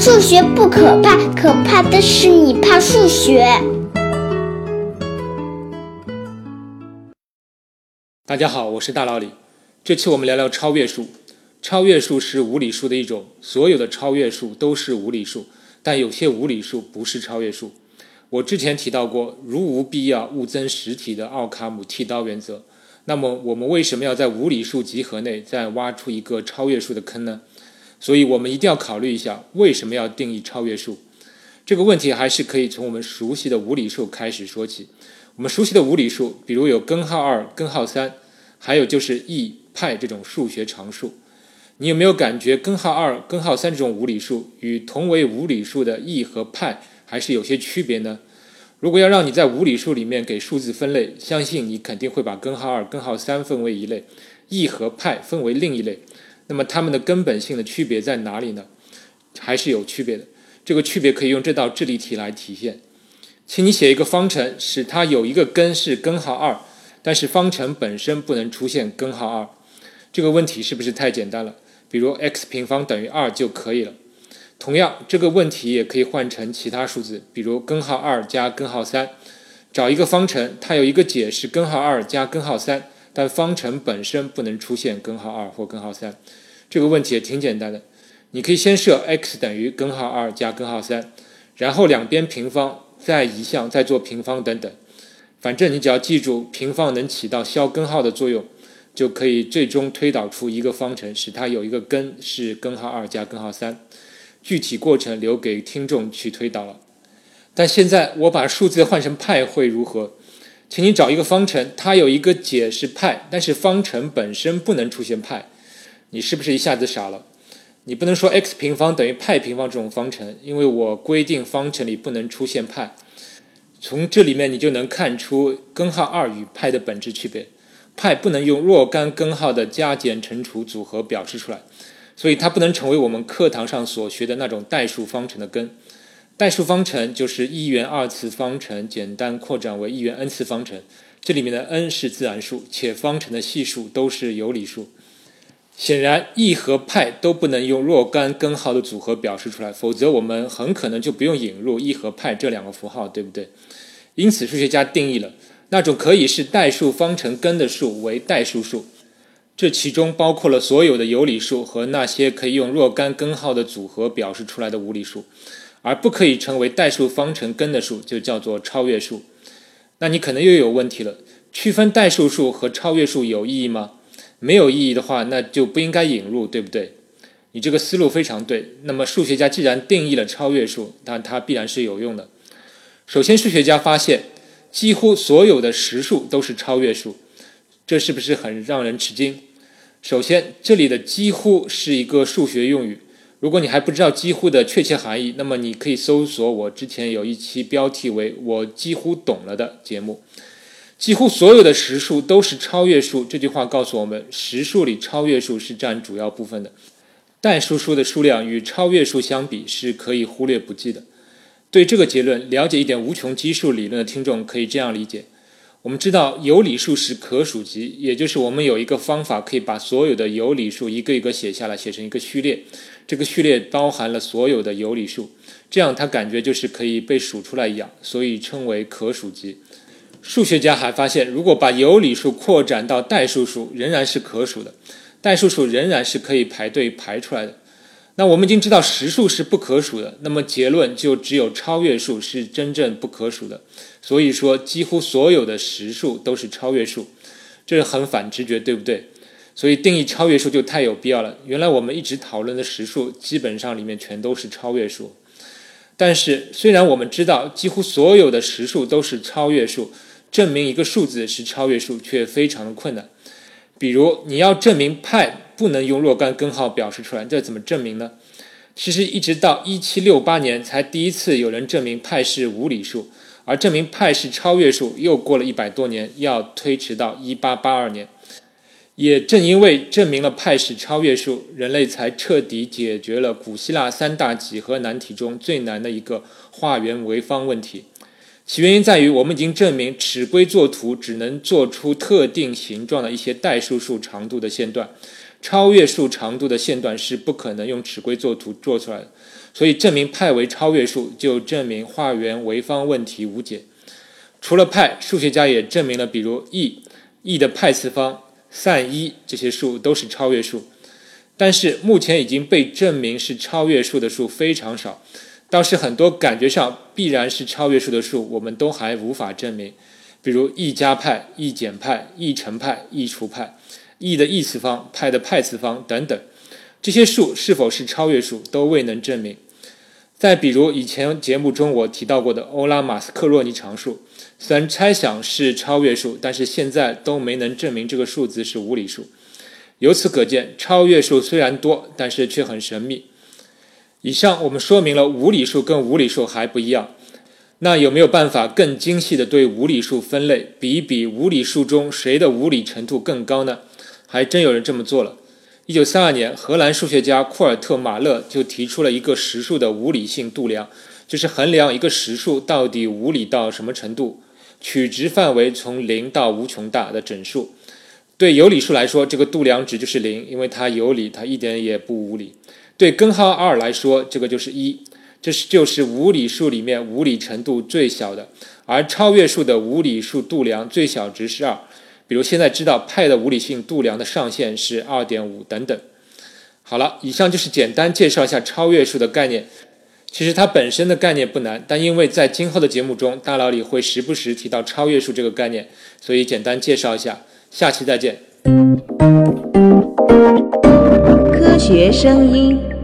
数学不可怕，可怕的是你怕数学。大家好，我是大老李。这期我们聊聊超越数。超越数是无理数的一种，所有的超越数都是无理数，但有些无理数不是超越数。我之前提到过，如无必要，勿增实体的奥卡姆剃刀原则。那么，我们为什么要在无理数集合内再挖出一个超越数的坑呢？所以我们一定要考虑一下，为什么要定义超越数？这个问题还是可以从我们熟悉的无理数开始说起。我们熟悉的无理数，比如有根号二、根号三，还有就是 e、派这种数学常数。你有没有感觉根号二、根号三这种无理数与同为无理数的 e 和派还是有些区别呢？如果要让你在无理数里面给数字分类，相信你肯定会把根号二、根号三分为一类，e 和派分为另一类。那么它们的根本性的区别在哪里呢？还是有区别的。这个区别可以用这道智力题来体现。请你写一个方程，使它有一个根是根号二，但是方程本身不能出现根号二。这个问题是不是太简单了？比如 x 平方等于二就可以了。同样，这个问题也可以换成其他数字，比如根号二加根号三。找一个方程，它有一个解是根号二加根号三，但方程本身不能出现根号二或根号三。这个问题也挺简单的，你可以先设 x 等于根号二加根号三，然后两边平方，再移项，再做平方等等。反正你只要记住平方能起到消根号的作用。就可以最终推导出一个方程，使它有一个根是根号二加根号三。具体过程留给听众去推导了。但现在我把数字换成派会如何？请你找一个方程，它有一个解是派，但是方程本身不能出现派。你是不是一下子傻了？你不能说 x 平方等于派平方这种方程，因为我规定方程里不能出现派。从这里面你就能看出根号二与派的本质区别。派不能用若干根号的加减乘除组合表示出来，所以它不能成为我们课堂上所学的那种代数方程的根。代数方程就是一元二次方程简单扩展为一元 n 次方程，这里面的 n 是自然数，且方程的系数都是有理数。显然，e 和派都不能用若干根号的组合表示出来，否则我们很可能就不用引入 e 和派这两个符号，对不对？因此，数学家定义了。那种可以是代数方程根的数为代数数，这其中包括了所有的有理数和那些可以用若干根号的组合表示出来的无理数，而不可以成为代数方程根的数就叫做超越数。那你可能又有问题了，区分代数数和超越数有意义吗？没有意义的话，那就不应该引入，对不对？你这个思路非常对。那么数学家既然定义了超越数，那它必然是有用的。首先，数学家发现。几乎所有的实数都是超越数，这是不是很让人吃惊？首先，这里的“几乎”是一个数学用语。如果你还不知道“几乎”的确切含义，那么你可以搜索我之前有一期标题为“我几乎懂了”的节目。几乎所有的实数都是超越数，这句话告诉我们，实数里超越数是占主要部分的。代数数的数量与超越数相比是可以忽略不计的。对这个结论了解一点无穷基数理论的听众可以这样理解：我们知道有理数是可数集，也就是我们有一个方法可以把所有的有理数一个一个写下来，写成一个序列。这个序列包含了所有的有理数，这样它感觉就是可以被数出来一样，所以称为可数集。数学家还发现，如果把有理数扩展到代数数，仍然是可数的，代数数仍然是可以排队排出来的。那我们已经知道实数是不可数的，那么结论就只有超越数是真正不可数的。所以说，几乎所有的实数都是超越数，这是很反直觉，对不对？所以定义超越数就太有必要了。原来我们一直讨论的实数，基本上里面全都是超越数。但是，虽然我们知道几乎所有的实数都是超越数，证明一个数字是超越数却非常的困难。比如，你要证明派。不能用若干根号表示出来，这怎么证明呢？其实一直到一七六八年才第一次有人证明派是无理数，而证明派是超越数又过了一百多年，要推迟到一八八二年。也正因为证明了派是超越数，人类才彻底解决了古希腊三大几何难题中最难的一个化圆为方问题。其原因在于，我们已经证明尺规作图只能做出特定形状的一些代数数长度的线段。超越数长度的线段是不可能用尺规作图做出来的。所以证明派为超越数，就证明化圆为方问题无解。除了派，数学家也证明了，比如 e，e 的派次方、散一这些数都是超越数。但是目前已经被证明是超越数的数非常少。倒是很多感觉上必然是超越数的数，我们都还无法证明，比如 e 加派、e 减派、e 乘派、e 除派、e 的 e 次方、派的派次方等等，这些数是否是超越数都未能证明。再比如以前节目中我提到过的欧拉马斯克洛尼常数，虽然猜想是超越数，但是现在都没能证明这个数字是无理数。由此可见，超越数虽然多，但是却很神秘。以上我们说明了无理数跟无理数还不一样，那有没有办法更精细的对无理数分类，比一比无理数中谁的无理程度更高呢？还真有人这么做了。一九三二年，荷兰数学家库尔特马勒就提出了一个实数的无理性度量，就是衡量一个实数到底无理到什么程度，取值范围从零到无穷大的整数。对有理数来说，这个度量值就是零，因为它有理，它一点也不无理。对根号二来说，这个就是一，这是就是无理数里面无理程度最小的，而超越数的无理数度量最小值是二。比如现在知道派的无理性度量的上限是二点五等等。好了，以上就是简单介绍一下超越数的概念。其实它本身的概念不难，但因为在今后的节目中，大佬里会时不时提到超越数这个概念，所以简单介绍一下。下期再见。科学声音。